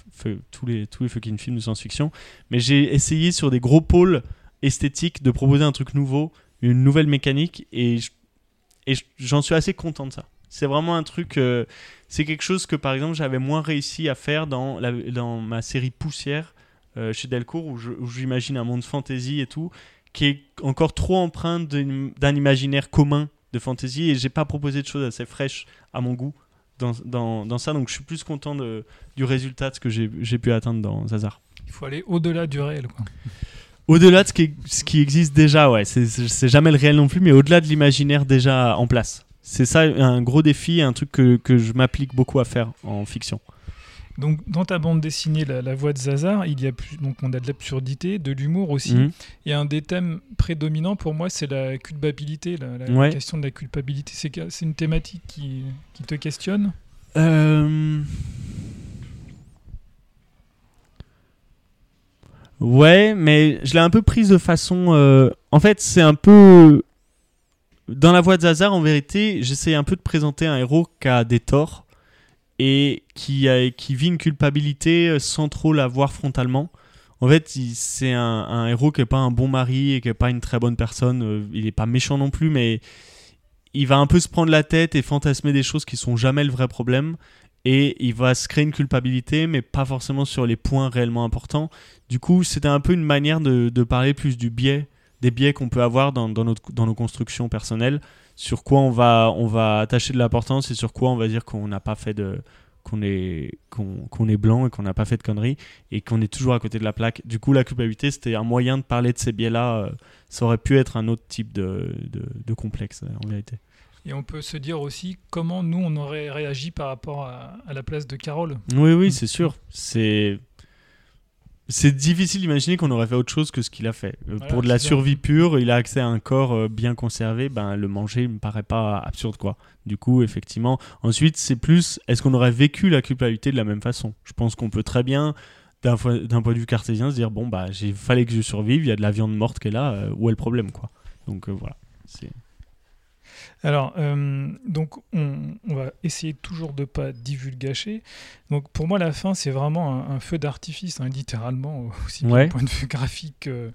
tous les, tous les fucking films de science-fiction. Mais j'ai essayé sur des gros pôles esthétiques de proposer un truc nouveau, une nouvelle mécanique, et je- et je- j'en suis assez content de ça. C'est vraiment un truc. euh, c'est quelque chose que par exemple j'avais moins réussi à faire dans, dans ma série Poussière euh, chez Delcourt où j'imagine un monde fantasy et tout qui est encore trop empreint d'un imaginaire commun de fantasy et j'ai pas proposé de choses assez fraîches à mon goût dans, dans, ça. Donc je suis plus content du résultat de ce que j'ai pu atteindre dans Zazar. Il faut aller au-delà du réel. Quoi. Au-delà de ce qui, ce qui existe déjà, ouais, c'est- jamais le réel non plus, mais au-delà de l'imaginaire déjà en place. C'est ça un gros défi, un truc que, que je m'applique beaucoup à faire en fiction. Donc, dans ta bande dessinée, la, la voix de Zazar, il y a plus, donc on a de l'absurdité, de l'humour aussi. Mhm. Et un des thèmes prédominants pour moi, c'est la culpabilité, la, la Ouais. question de la culpabilité. C'est une thématique qui, qui te questionne? Euh, Ouais, mais je l'ai un peu prise de façon. euh, En fait, c'est un peu. Dans la voix de Zazar, en vérité, j'essaie un peu de présenter un héros qui a des torts et qui, qui vit une culpabilité euh, sans trop la voir frontalement. En fait, c'est un, un héros qui n'est pas un bon mari et qui n'est pas une très bonne personne. Euh, Il n'est pas méchant non plus, mais il va un peu se prendre la tête et fantasmer des choses qui sont jamais le vrai problème. Et il va se créer une culpabilité, mais pas forcément sur les points réellement importants. Du coup, c'était un peu une manière de, parler plus du biais, des biais qu'on peut avoir dans, notre, dans nos constructions personnelles, sur quoi on va, on va attacher de l'importance et sur quoi on va dire qu'on n'a pas fait de qu'on est qu'on qu'on est blanc et qu'on n'a pas fait de conneries et qu'on est toujours à côté de la plaque. Du coup, la culpabilité, c'était un moyen de parler de ces biais-là. euh, Ça aurait pu être un autre type de, de, de complexe, en vérité. Et on peut se dire aussi comment nous, on aurait réagi par rapport à, à la place de Carole. Oui, oui, Mm. c'est sûr. C'est c'est difficile d'imaginer qu'on aurait fait autre chose que ce qu'il a fait. Euh, Voilà, Pour de la survie pure, il a accès à un corps euh, bien conservé, ben le manger me paraît pas absurde quoi. Du coup, effectivement, ensuite c'est plus est-ce qu'on aurait vécu la culpabilité de la même façon? Je pense qu'on peut très bien d'un point de vue cartésien se dire bon bah il fallait que je survive, il y a de la viande morte qui est là, euh, où est le problème quoi? Donc euh, voilà. C'est Alors, euh, donc, on, on va essayer toujours de pas divulgacher. Donc, pour moi, la fin, c'est vraiment un, un feu d'artifice, hein, littéralement, aussi bien du point de vue graphique que,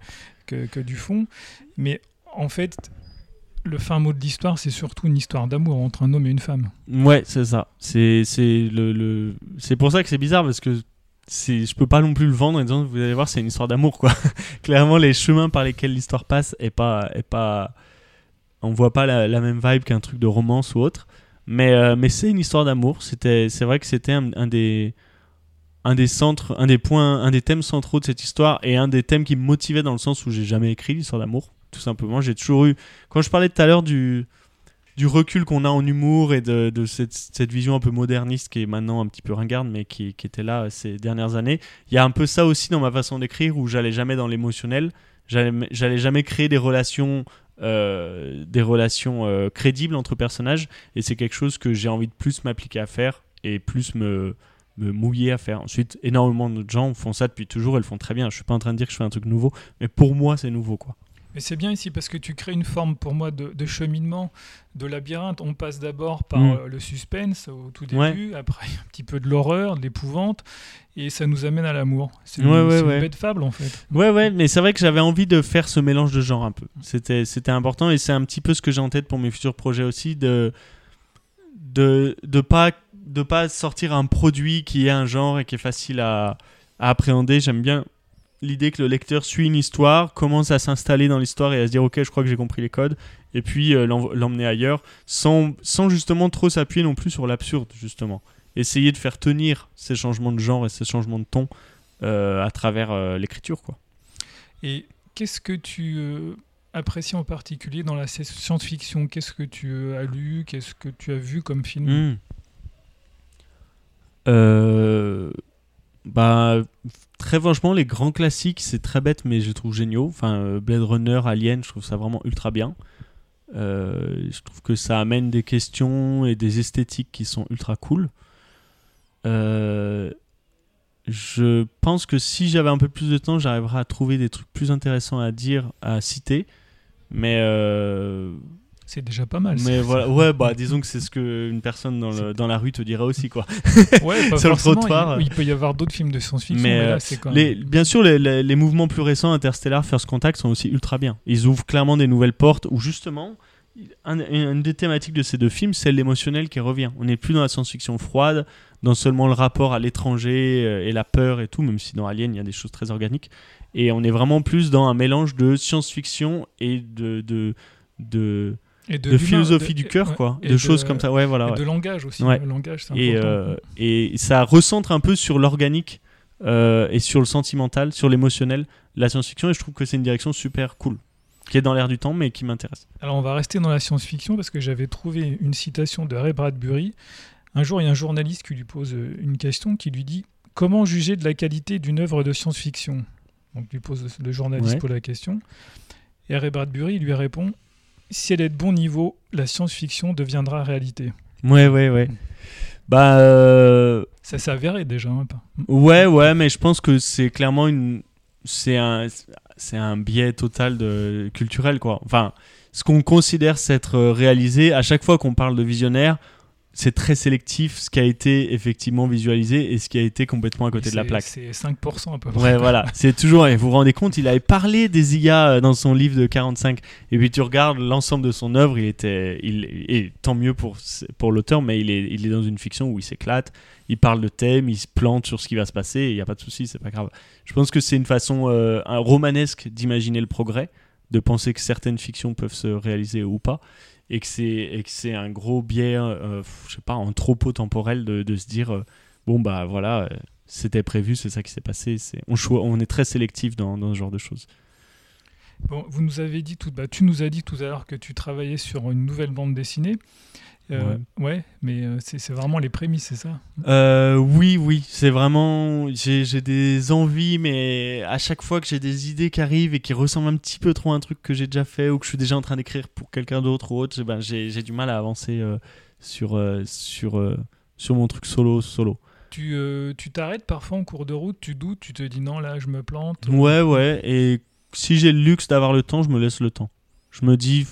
que, que du fond. Mais en fait, le fin mot de l'histoire, c'est surtout une histoire d'amour entre un homme et une femme. Ouais, c'est ça. C'est le, le... c'est pour ça que c'est bizarre parce que je peux pas non plus le vendre en disant vous allez voir c'est une histoire d'amour quoi. Clairement les chemins par lesquels l'histoire passe est pas est pas on voit pas la, même vibe qu'un truc de romance ou autre. Mais euh, mais c'est une histoire d'amour. C'était c'est vrai que c'était un, des un des centres, un des points, un des thèmes centraux de cette histoire et un des thèmes qui me motivait dans le sens où j'ai jamais écrit l'histoire d'amour. Tout simplement, j'ai toujours eu. Quand je parlais tout à l'heure du du recul qu'on a en humour et de, de cette, cette vision un peu moderniste qui est maintenant un petit peu ringarde mais qui, qui était là ces dernières années. Il y a un peu ça aussi dans ma façon d'écrire où j'allais jamais dans l'émotionnel, j'allais jamais créer des relations euh, des relations euh, crédibles entre personnages et c'est quelque chose que j'ai envie de plus m'appliquer à faire et plus me mouiller à faire. Ensuite, énormément de gens font ça depuis toujours, elles le font très bien. Je suis pas en train de dire que je fais un truc nouveau, mais pour moi, c'est nouveau quoi. Mais c'est bien ici parce que tu crées une forme pour moi de, de cheminement, de labyrinthe. On passe d'abord par Mm. euh, le suspense au tout Ouais. début, après un petit peu de l'horreur, de l'épouvante, et ça nous amène à l'amour. C'est Ouais, une, ouais, une bête fable en fait. Ouais, ouais, mais c'est vrai que j'avais envie de faire ce mélange de genres un peu. C'était, c'était important et c'est un petit peu ce que j'ai en tête pour mes futurs projets aussi, de de de pas de pas sortir un produit qui est un genre et qui est facile à, à appréhender. J'aime bien l'idée que le lecteur suit une histoire, commence à s'installer dans l'histoire et à se dire ok, je crois que j'ai compris les codes, et puis euh, l'emmener ailleurs, sans sans justement trop s'appuyer non plus sur l'absurde justement. Essayer de faire tenir ces changements de genre et ces changements de ton euh, à travers euh, l'écriture quoi. Et qu'est-ce que tu apprécies en particulier dans la science-fiction? Qu'est-ce que tu as lu? Qu'est-ce que tu as vu comme film? Hmm. Bah, très franchement, les grands classiques, c'est très bête, mais je les trouve géniaux. Enfin, euh, Blade Runner, Alien, je trouve ça vraiment ultra bien. Euh, je trouve que ça amène des questions et des esthétiques qui sont ultra cool. Euh, je pense que si j'avais un peu plus de temps, j'arriverais à trouver des trucs plus intéressants à dire, à citer. Mais C'est déjà pas mal. mais voilà, ouais, bah disons que c'est ce que une personne dans, le- dans la rue te dira aussi quoi. Ouais, pas Sur le trottoir. Il, il peut y avoir d'autres films de science-fiction, Mais, mais, euh, là, c'est quand Les, même. bien sûr, les, les- les mouvements plus récents, Interstellar, First Contact, sont aussi ultra bien. Ils ouvrent clairement des nouvelles portes où justement, un- une des thématiques de ces deux films, c'est l'émotionnel qui revient. On n'est plus dans la science-fiction froide, dans seulement le rapport à l'étranger euh, et la peur et tout, même si dans Alien, il y a des choses très organiques. Et on est vraiment plus dans un mélange de science-fiction et de, de, de, Et de, philosophie de- du cœur, ouais, quoi. De, choses comme ça. Ouais, voilà. et ouais. de langage aussi. Ouais. Le langage, c'est Et, euh, et ça recentre un peu sur l'organique euh, et sur le sentimental, sur l'émotionnel, la science-fiction. Et je trouve que c'est une direction super cool, qui est dans l'air du temps, mais qui m'intéresse. Alors on va rester dans la science-fiction parce que j'avais trouvé une citation de Ray Bradbury. Un jour, il y a un journaliste qui lui pose euh, une question qui lui dit Comment juger de la qualité d'une œuvre de science-fiction? Donc lui pose le journaliste Ouais. pose la question. Et Ray Bradbury lui répond Si elle est de bon niveau, la science-fiction deviendra réalité. Ouais, ouais, ouais. Bah, euh, Ça s'est avéré déjà. hein, pas- ouais, ouais, mais je pense que c'est clairement une. C'est un, c'est un biais total de, culturel, quoi. Enfin, ce qu'on considère s'être euh, réalisé, à chaque fois qu'on parle de visionnaire, c'est très sélectif ce qui a été effectivement visualisé et ce qui a été complètement à côté de la plaque. C'est 5% à peu près. Ouais, voilà. C'est toujours. Et vous vous rendez compte, il avait parlé des IA euh, dans son livre de 45. Et puis tu regardes l'ensemble de son œuvre, il était. Il, et tant mieux pour, pour l'auteur, mais il est, il est dans une fiction où il s'éclate. Il parle de thèmes, il se plante sur ce qui va se passer. Il n'y a pas de souci, c'est pas grave. Je pense que c'est une façon euh, un romanesque d'imaginer le progrès, de penser que certaines fictions peuvent se réaliser ou pas. Et que c'est un gros biais, euh, je sais pas, un tropo temporel de, de se dire euh, bon bah voilà, euh, c'était prévu, c'est ça qui s'est passé. C'est, on, on est très sélectif dans, dans ce genre de choses. Bon, vous nous avez dit tout, bah, tu nous as dit tout à l'heure que tu travaillais sur une nouvelle bande dessinée. Euh, ouais. mais euh, c'est vraiment les prémices, c'est ça? Euh, oui, oui, c'est vraiment. J'ai, des envies, mais à chaque fois que j'ai des idées qui arrivent et qui ressemblent un petit peu trop à un truc que j'ai déjà fait ou que je suis déjà en train d'écrire pour quelqu'un d'autre ou autre, ben, j'ai, du mal à avancer euh, sur, sur, sur mon truc solo. solo. Tu tu t'arrêtes parfois en cours de route, tu doutes, tu te dis non, là je me plante. Ouais, ouais. Et si j'ai le luxe d'avoir le temps, je me laisse le temps. Je me dis,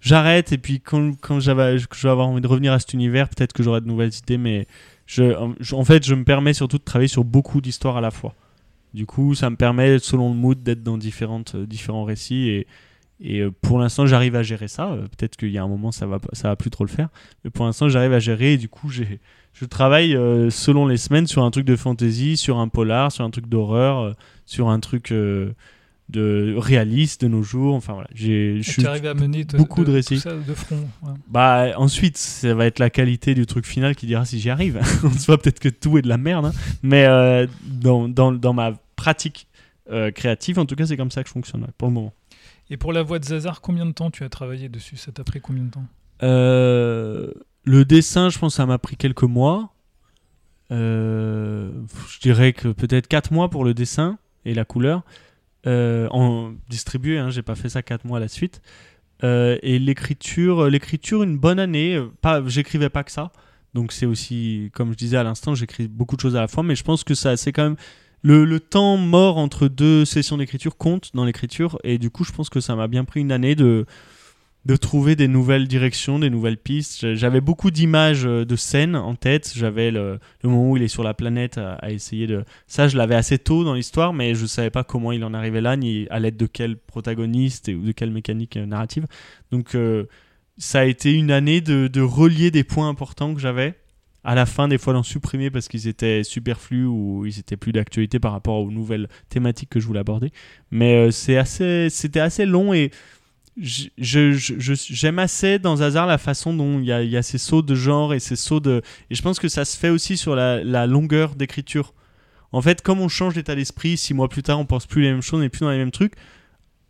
j'arrête, et puis quand, quand j'avais, je vais avoir envie de revenir à cet univers, peut-être que j'aurai de nouvelles idées, mais je, en fait, je me permets surtout de travailler sur beaucoup d'histoires à la fois. Du coup, ça me permet, selon le mood, d'être dans différentes, euh, différents récits, et, et euh, pour l'instant, j'arrive à gérer ça. Euh, Peut-être qu'il y a un moment, ça va, ça va plus trop le faire, mais pour l'instant, j'arrive à gérer, et du coup, j'ai, je travaille selon les semaines sur un truc de fantasy, sur un polar, sur un truc d'horreur, sur un truc de réaliste de nos jours. Enfin voilà, j'ai, arrives à mener beaucoup de récits. ça de front. ouais. bah ensuite, ça va être la qualité du truc final qui dira si j'y arrive. On se voit peut-être que tout est de la merde, hein. mais euh, dans, dans, dans ma pratique euh, créative, en tout cas, c'est comme ça que je fonctionne ouais, pour le moment. Et pour la voix de Zazar, combien de temps tu as travaillé dessus? Ça t'a pris combien de temps? Euh, le dessin, je pense, ça m'a pris quelques mois. Je dirais que peut-être 4 mois pour le dessin et la couleur. Euh, en distribué, hein, j'ai pas fait ça 4 mois à la suite. Euh, et l'écriture, l'écriture, une bonne année. Euh, Pas, j'écrivais pas que ça. Donc c'est aussi, comme je disais à l'instant, j'écris beaucoup de choses à la fois. Mais je pense que ça, c'est quand même le temps mort entre deux sessions d'écriture compte dans l'écriture. Et du coup, je pense que ça m'a bien pris une année de de trouver des nouvelles directions, des nouvelles pistes. J'a- J'avais beaucoup d'images euh, de scènes en tête. J'avais le, moment où il est sur la planète à, essayer de... Ça, je l'avais assez tôt dans l'histoire, mais je savais pas comment il en arrivait là, ni à l'aide de quel protagoniste ou de quelle mécanique euh, narrative. Donc, euh, ça a été une année de, relier des points importants que j'avais. À la fin, des fois, d'en supprimer parce qu'ils étaient superflus ou ils étaient plus d'actualité par rapport aux nouvelles thématiques que je voulais aborder. Mais assez, c'était assez long et j'aime assez dans Hazard la façon dont il y a, il y a ces sauts de genre et ces sauts de. Et je pense que ça se fait aussi sur la, la longueur d'écriture. En fait, comme on change d'état d'esprit, six mois plus tard, on pense plus les mêmes choses, on n'est plus dans les mêmes trucs.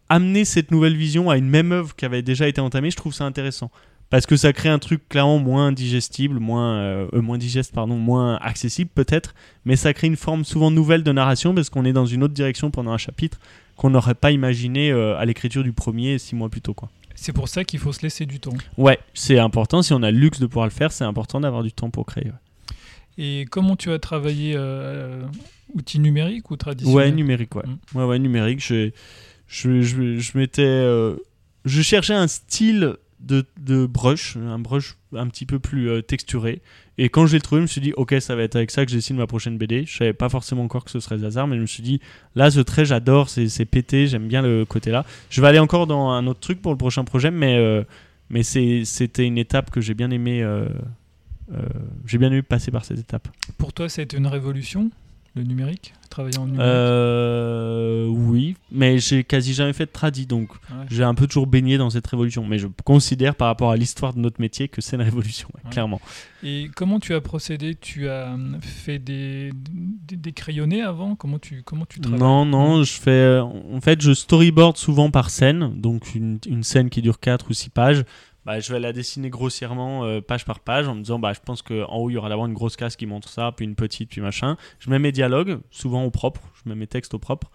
Amener cette nouvelle vision à une même œuvre qui avait déjà été entamée, je trouve ça intéressant. Parce que ça crée un truc clairement moins digestible, moins, euh, euh, moins digeste, pardon, moins accessible peut-être, mais ça crée une forme souvent nouvelle de narration parce qu'on est dans une autre direction pendant un chapitre qu'on n'aurait pas imaginé euh, à l'écriture du premier six mois plus tôt. Quoi. C'est pour ça qu'il faut se laisser du temps. Ouais, c'est important. Si on a le luxe de pouvoir le faire, c'est important d'avoir du temps pour créer. ouais. Et comment tu as travaillé Outils numériques ou traditionnels Ouais, numérique, ouais. Mm. Ouais, ouais, numérique. Je, je, je, je m'étais. je cherchais un style de, de brush, un brush un petit peu plus euh, texturé. Et quand je l'ai trouvé, je me suis dit, ok, ça va être avec ça que je dessine ma prochaine BD. Je savais pas forcément encore que ce serait hasard, mais je me suis dit, là, ce trait, j'adore, c'est pété, j'aime bien le côté là. Je vais aller encore dans un autre truc pour le prochain projet, mais, euh, mais c'était une étape que j'ai bien aimé. euh, j'ai bien aimé passer par cette étape. Pour toi, ça a été une révolution, le numérique travaillé en numérique Euh, oui, mais j'ai quasi jamais fait de tradi, donc Ouais. j'ai un peu toujours baigné dans cette révolution. Mais je considère par rapport à l'histoire de notre métier que c'est une révolution, ouais, clairement. Et comment tu as procédé? Tu as fait des, des, des crayonnés avant? Comment tu, comment tu travailles? Non, non, je fais. En fait, je storyboard souvent par scène, donc une, une scène qui dure 4 ou 6 pages. Bah, je vais la dessiner grossièrement, euh, page par page, en me disant bah, je pense qu'en haut, il y aura d'abord une grosse case qui montre ça, puis une petite, puis machin. Je mets mes dialogues, souvent au propre, je mets mes textes au propre.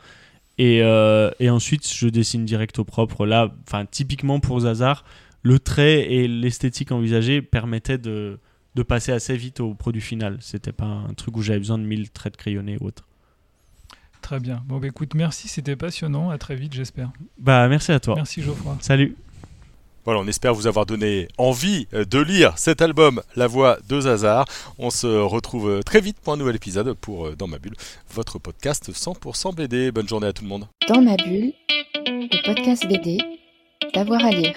Et, euh, et ensuite, je dessine direct au propre. Là, enfin, typiquement pour Zazar, le trait et l'esthétique envisagée permettaient de, de passer assez vite au produit final. C'était pas un truc où j'avais besoin de 1000 traits de crayonnés ou autre. Très bien. Bon, bah, écoute, merci, c'était passionnant. À très vite, j'espère. Bah, merci à toi. Merci Geoffroy. Salut. Voilà, on espère vous avoir donné envie euh, de lire cet album La Voix de Zazar. On se retrouve euh, très vite pour un nouvel épisode pour euh, Dans ma bulle, votre podcast 100% BD. Bonne journée à tout le monde. Dans ma bulle, le podcast BD, d'avoir à lire.